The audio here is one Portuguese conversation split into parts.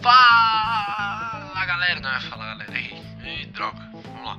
Fala galera, não é fala galera aí. Ei, droga, vamos lá.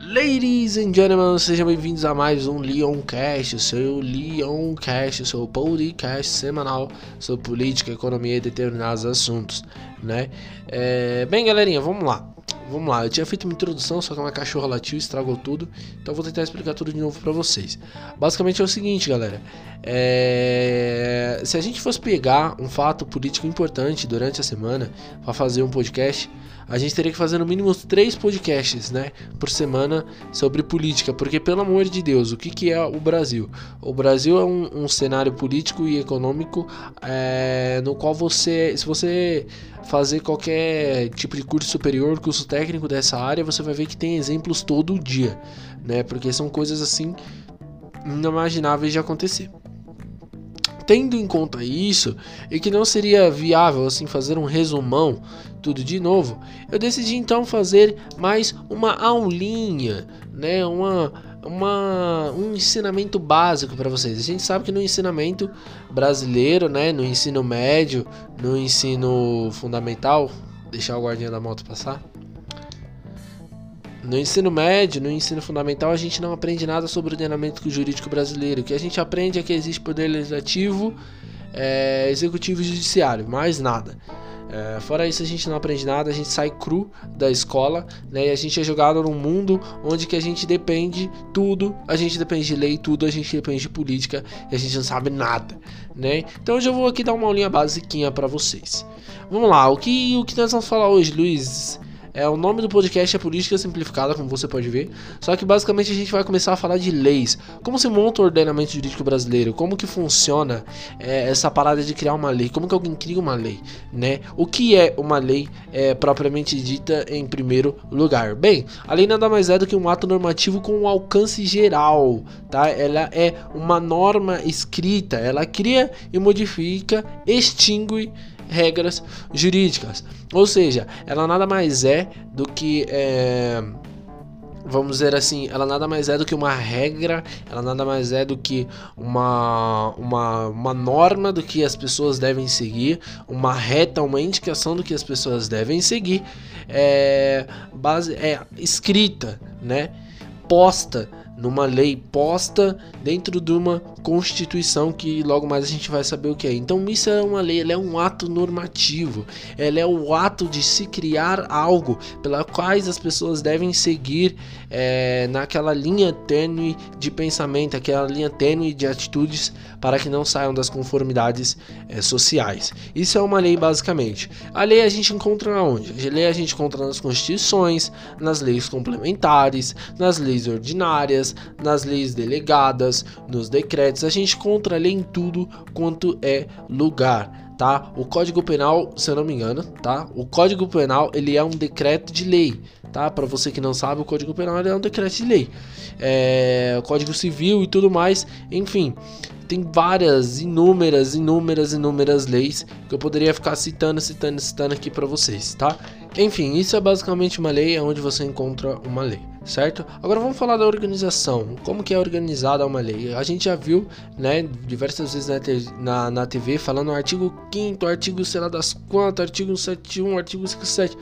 Ladies and gentlemen, sejam bem-vindos a mais um Leoncast, o seu Leoncast, o seu podcast semanal sobre política, economia e determinados assuntos, né? É, bem, galerinha, vamos lá. Vamos lá, eu tinha feito uma introdução, só que uma cachorra latiu estragou tudo, então vou tentar explicar tudo de novo para vocês. Basicamente é o seguinte, galera: é... se a gente fosse pegar um fato político importante durante a semana para fazer um podcast, a gente teria que fazer no mínimo três podcasts, né, por semana sobre política, porque pelo amor de Deus, o que, que é o Brasil? O Brasil é um, um cenário político e econômico é, no qual você, se você fazer qualquer tipo de curso superior, curso técnico dessa área, você vai ver que tem exemplos todo dia, né, porque são coisas assim inimagináveis de acontecer. Tendo em conta isso e que não seria viável assim fazer um resumão tudo de novo, eu decidi então fazer mais uma aulinha, né, uma uma, um ensinamento básico para vocês. A gente sabe que no ensinamento brasileiro, né, no ensino médio, no ensino fundamental, deixar o guardinha da moto passar. No ensino médio, no ensino fundamental, a gente não aprende nada sobre o ordenamento jurídico brasileiro. O que a gente aprende é que existe poder legislativo, é, executivo e judiciário, mais nada. É, fora isso, a gente não aprende nada, a gente sai cru da escola, né? E a gente é jogado num mundo onde que a gente depende tudo, a gente depende de lei, tudo, a gente depende de política e a gente não sabe nada, né? Então hoje eu vou aqui dar uma aulinha basiquinha para vocês. Vamos lá, o que, o que nós vamos falar hoje, Luiz? É, o nome do podcast é Política Simplificada, como você pode ver. Só que basicamente a gente vai começar a falar de leis. Como se monta o ordenamento jurídico brasileiro? Como que funciona é, essa parada de criar uma lei? Como que alguém cria uma lei? Né? O que é uma lei é, propriamente dita em primeiro lugar? Bem, a lei nada mais é do que um ato normativo com um alcance geral. Tá? Ela é uma norma escrita. Ela cria e modifica, extingue regras jurídicas. Ou seja, ela nada mais é do que. É, vamos dizer assim, ela nada mais é do que uma regra, ela nada mais é do que uma, uma, uma norma do que as pessoas devem seguir, uma reta, uma indicação do que as pessoas devem seguir, é, base, é escrita, né? Posta numa lei posta dentro de uma constituição que logo mais a gente vai saber o que é. Então isso é uma lei, ela é um ato normativo, ela é o ato de se criar algo pela quais as pessoas devem seguir é, naquela linha tênue de pensamento, aquela linha tênue de atitudes para que não saiam das conformidades é, sociais. Isso é uma lei basicamente. A lei a gente encontra onde? A lei a gente encontra nas constituições, nas leis complementares, nas leis ordinárias nas leis delegadas, nos decretos, a gente encontra lei em tudo quanto é lugar, tá? O Código Penal, se eu não me engano, tá? O Código Penal, ele é um decreto de lei, tá? Para você que não sabe, o Código Penal é um decreto de lei. É, Código Civil e tudo mais, enfim, tem várias, inúmeras, inúmeras, inúmeras leis que eu poderia ficar citando, citando, citando aqui para vocês, tá? Enfim, isso é basicamente uma lei, é onde você encontra uma lei certo? Agora vamos falar da organização, como que é organizada uma lei. A gente já viu, né, diversas vezes na, na, na TV falando artigo 5 artigo sei lá das quantas, artigo 71, artigo 57.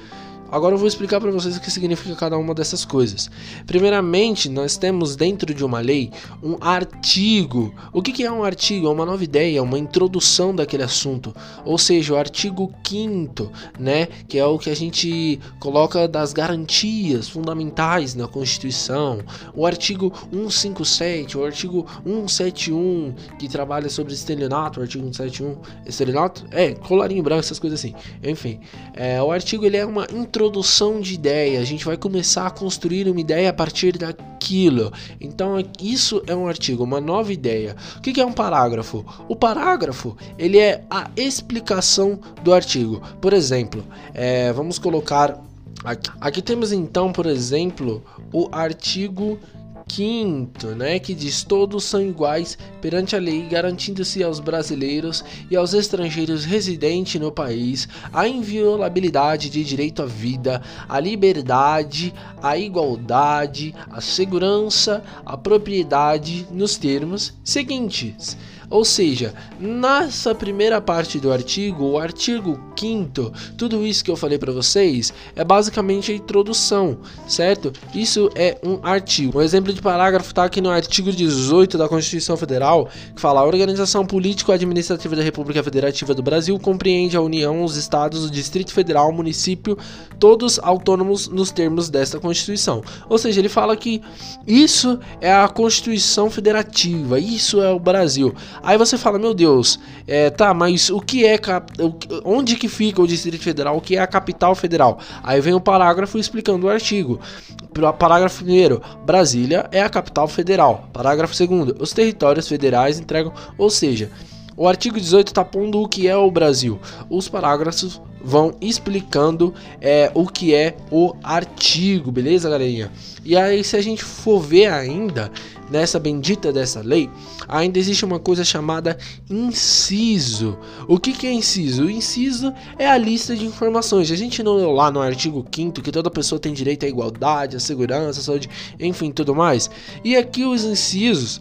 Agora eu vou explicar para vocês o que significa cada uma dessas coisas. Primeiramente, nós temos dentro de uma lei um artigo. O que, é um artigo? É uma nova ideia, uma introdução daquele assunto. Ou seja, o artigo 5 né, que é o que a gente coloca das garantias fundamentais na Constituição. O artigo 157, o artigo 171, que trabalha sobre estelionato, o artigo 171, estelionato? É, colarinho branco, essas coisas assim. Enfim, é, o artigo ele é uma introdução introdução de ideia, a gente vai começar a construir uma ideia a partir daquilo. Então, isso é um artigo, uma nova ideia. O que é um parágrafo? O parágrafo ele é a explicação do artigo. Por exemplo, é, vamos colocar aqui, aqui temos então, por exemplo, o artigo quinto, né, que diz todos são iguais perante a lei, garantindo-se aos brasileiros e aos estrangeiros residentes no país a inviolabilidade de direito à vida, à liberdade, à igualdade, à segurança, à propriedade nos termos seguintes. Ou seja, nessa primeira parte do artigo, o artigo 5 tudo isso que eu falei para vocês é basicamente a introdução, certo? Isso é um artigo. Um exemplo de parágrafo está aqui no artigo 18 da Constituição Federal, que fala: a organização político-administrativa da República Federativa do Brasil compreende a União, os estados, o Distrito Federal, o município, todos autônomos nos termos desta Constituição. Ou seja, ele fala que isso é a Constituição Federativa, isso é o Brasil. Aí você fala, meu Deus, é, tá, mas o que é. Onde que fica o Distrito Federal? O que é a capital federal? Aí vem o parágrafo explicando o artigo. Parágrafo 1. Brasília é a capital federal. Parágrafo 2. Os territórios federais entregam, ou seja, o artigo 18 está pondo o que é o Brasil. Os parágrafos vão explicando é, o que é o artigo, beleza, galerinha? E aí, se a gente for ver ainda nessa bendita dessa lei, ainda existe uma coisa chamada inciso. O que, que é inciso? O inciso é a lista de informações. A gente não leu lá no artigo 5 que toda pessoa tem direito à igualdade, à segurança, à saúde, enfim, tudo mais. E aqui os incisos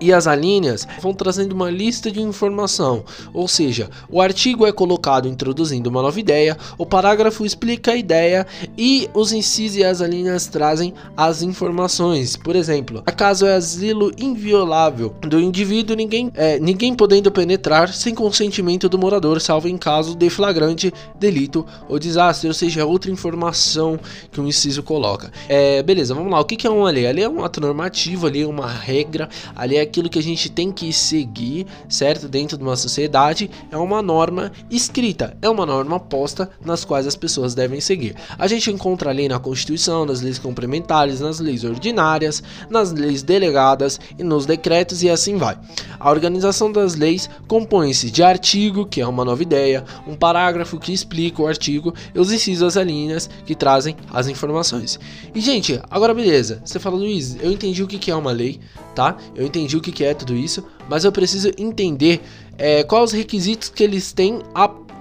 e as alíneas vão trazendo uma lista de informação, ou seja, o artigo é colocado introduzindo uma nova ideia, o parágrafo explica a ideia e os incisos e as alíneas trazem as informações. Por exemplo, acaso é asilo inviolável do indivíduo, ninguém, é, ninguém podendo penetrar sem consentimento do morador, salvo em caso de flagrante delito ou desastre, ou seja, outra informação que o inciso coloca. É, beleza, vamos lá. O que é uma lei? A lei é um ato normativo, ali é uma regra, ali é aquilo que a gente tem que seguir, certo? Dentro de uma sociedade, é uma norma escrita, é uma norma posta nas quais as pessoas devem seguir. A gente encontra ali na Constituição, nas leis complementares, nas leis ordinárias, nas leis delegadas e nos decretos e assim vai. A organização das leis compõe-se de artigo, que é uma nova ideia, um parágrafo que explica o artigo e os incisos as linhas que trazem as informações. E gente, agora beleza, você fala, Luiz, eu entendi o que é uma lei, tá? Eu entendi o que é tudo isso, mas eu preciso entender é, quais os requisitos que eles têm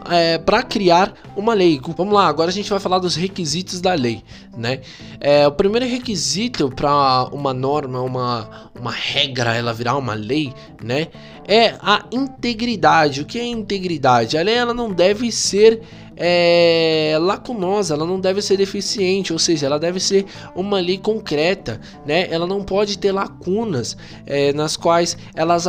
é, para criar uma lei. Vamos lá, agora a gente vai falar dos requisitos da lei, né? É, o primeiro requisito para uma norma, uma, uma regra, ela virar uma lei, né? É a integridade. O que é integridade? A lei ela não deve ser é, lacunosa, ela não deve ser deficiente, ou seja, ela deve ser uma lei concreta, né? Ela não pode ter lacunas é, nas quais elas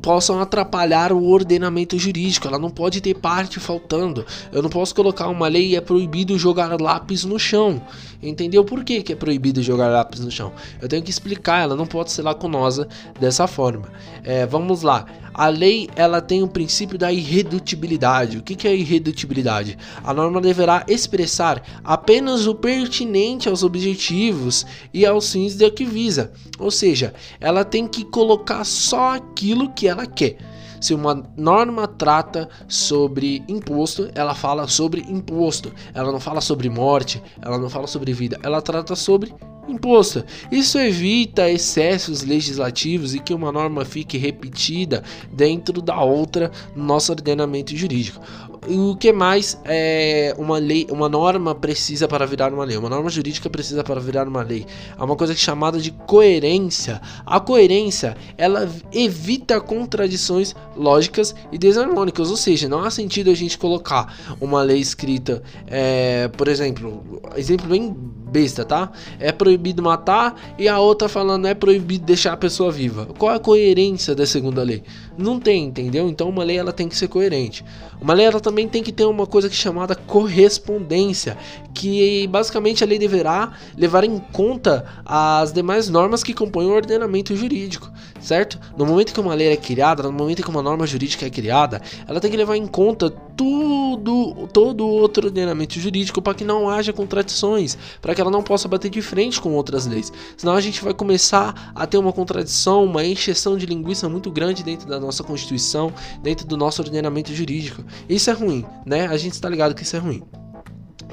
possam atrapalhar o ordenamento jurídico. Ela não pode ter parte faltando. Eu não posso colocar uma lei e é proibido jogar lápis no chão. Entendeu por que, que é proibido jogar lápis no chão? Eu tenho que explicar, ela não pode ser lacunosa dessa forma. É, vamos lá. A lei ela tem o princípio da irredutibilidade. O que, que é irredutibilidade? A norma deverá expressar apenas o pertinente aos objetivos e aos fins de que visa. Ou seja, ela tem que colocar só aquilo que ela quer. Se uma norma trata sobre imposto, ela fala sobre imposto. Ela não fala sobre morte, ela não fala sobre vida, ela trata sobre imposto. Isso evita excessos legislativos e que uma norma fique repetida dentro da outra no nosso ordenamento jurídico o que mais é uma lei, uma norma precisa para virar uma lei? Uma norma jurídica precisa para virar uma lei. É uma coisa chamada de coerência. A coerência, ela evita contradições lógicas e desarmônicas, ou seja, não há sentido a gente colocar uma lei escrita, é, por exemplo, exemplo bem besta, tá? É proibido matar e a outra falando é proibido deixar a pessoa viva. Qual é a coerência da segunda lei? Não tem, entendeu? Então uma lei ela tem que ser coerente. Uma lei ela também tem que ter uma coisa que é chamada correspondência, que basicamente a lei deverá levar em conta as demais normas que compõem o ordenamento jurídico, certo? No momento que uma lei é criada, no momento que uma norma jurídica é criada, ela tem que levar em conta tudo, todo outro ordenamento jurídico para que não haja contradições, para que ela não possa bater de frente com outras leis. Senão a gente vai começar a ter uma contradição, uma encheção de linguiça muito grande dentro da nossa Constituição, dentro do nosso ordenamento jurídico. Isso é ruim, né? A gente está ligado que isso é ruim.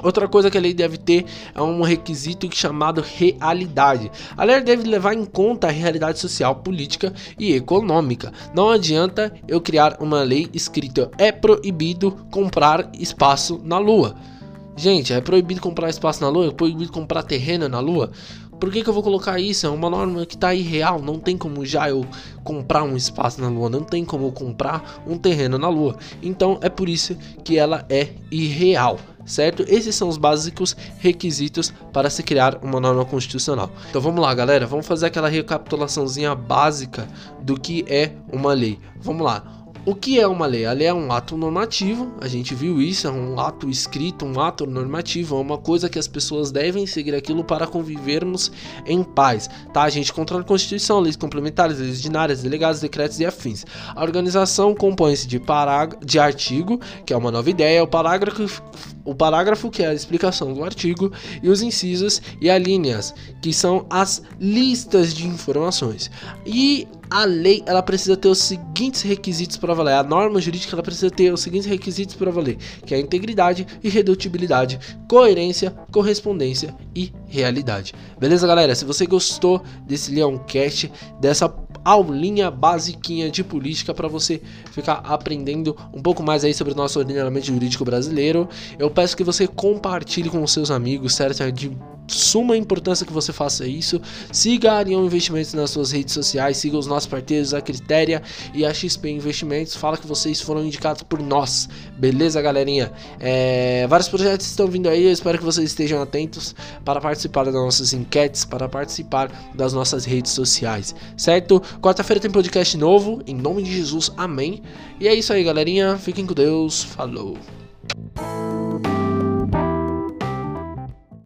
Outra coisa que a lei deve ter é um requisito chamado realidade. A lei deve levar em conta a realidade social, política e econômica. Não adianta eu criar uma lei escrita é proibido comprar espaço na lua. Gente, é proibido comprar espaço na lua? É proibido comprar terreno na lua? Por que, que eu vou colocar isso? É uma norma que tá irreal. Não tem como já eu comprar um espaço na Lua. Não tem como eu comprar um terreno na Lua. Então é por isso que ela é irreal certo? Esses são os básicos requisitos para se criar uma norma constitucional. Então vamos lá, galera, vamos fazer aquela recapitulaçãozinha básica do que é uma lei. Vamos lá. O que é uma lei? A lei é um ato normativo, a gente viu isso, é um ato escrito, um ato normativo, é uma coisa que as pessoas devem seguir aquilo para convivermos em paz, tá? A gente controla a Constituição, leis complementares, leis ordinárias, delegados, decretos e afins. A organização compõe-se de, de artigo, que é uma nova ideia, o parágrafo, o parágrafo, que é a explicação do artigo, e os incisos e alíneas, que são as listas de informações. E a lei ela precisa ter os seguintes requisitos para valer. A norma jurídica ela precisa ter os seguintes requisitos para valer, que é a integridade, irredutibilidade, coerência, correspondência e realidade. Beleza, galera? Se você gostou desse Leoncast, dessa aulinha basiquinha de política para você ficar aprendendo um pouco mais aí sobre o nosso ordenamento jurídico brasileiro, eu peço que você compartilhe com os seus amigos, certo? É de suma importância que você faça isso. Siga a Arião Investimentos nas suas redes sociais, siga os nossos parceiros, a Critéria e a XP Investimentos. Fala que vocês foram indicados por nós, beleza, galerinha? É, vários projetos estão vindo aí, eu espero que vocês estejam atentos para participar das nossas enquetes, para participar das nossas redes sociais, certo? Quarta-feira tem podcast novo, em nome de Jesus, amém. E é isso aí, galerinha. Fiquem com Deus, falou.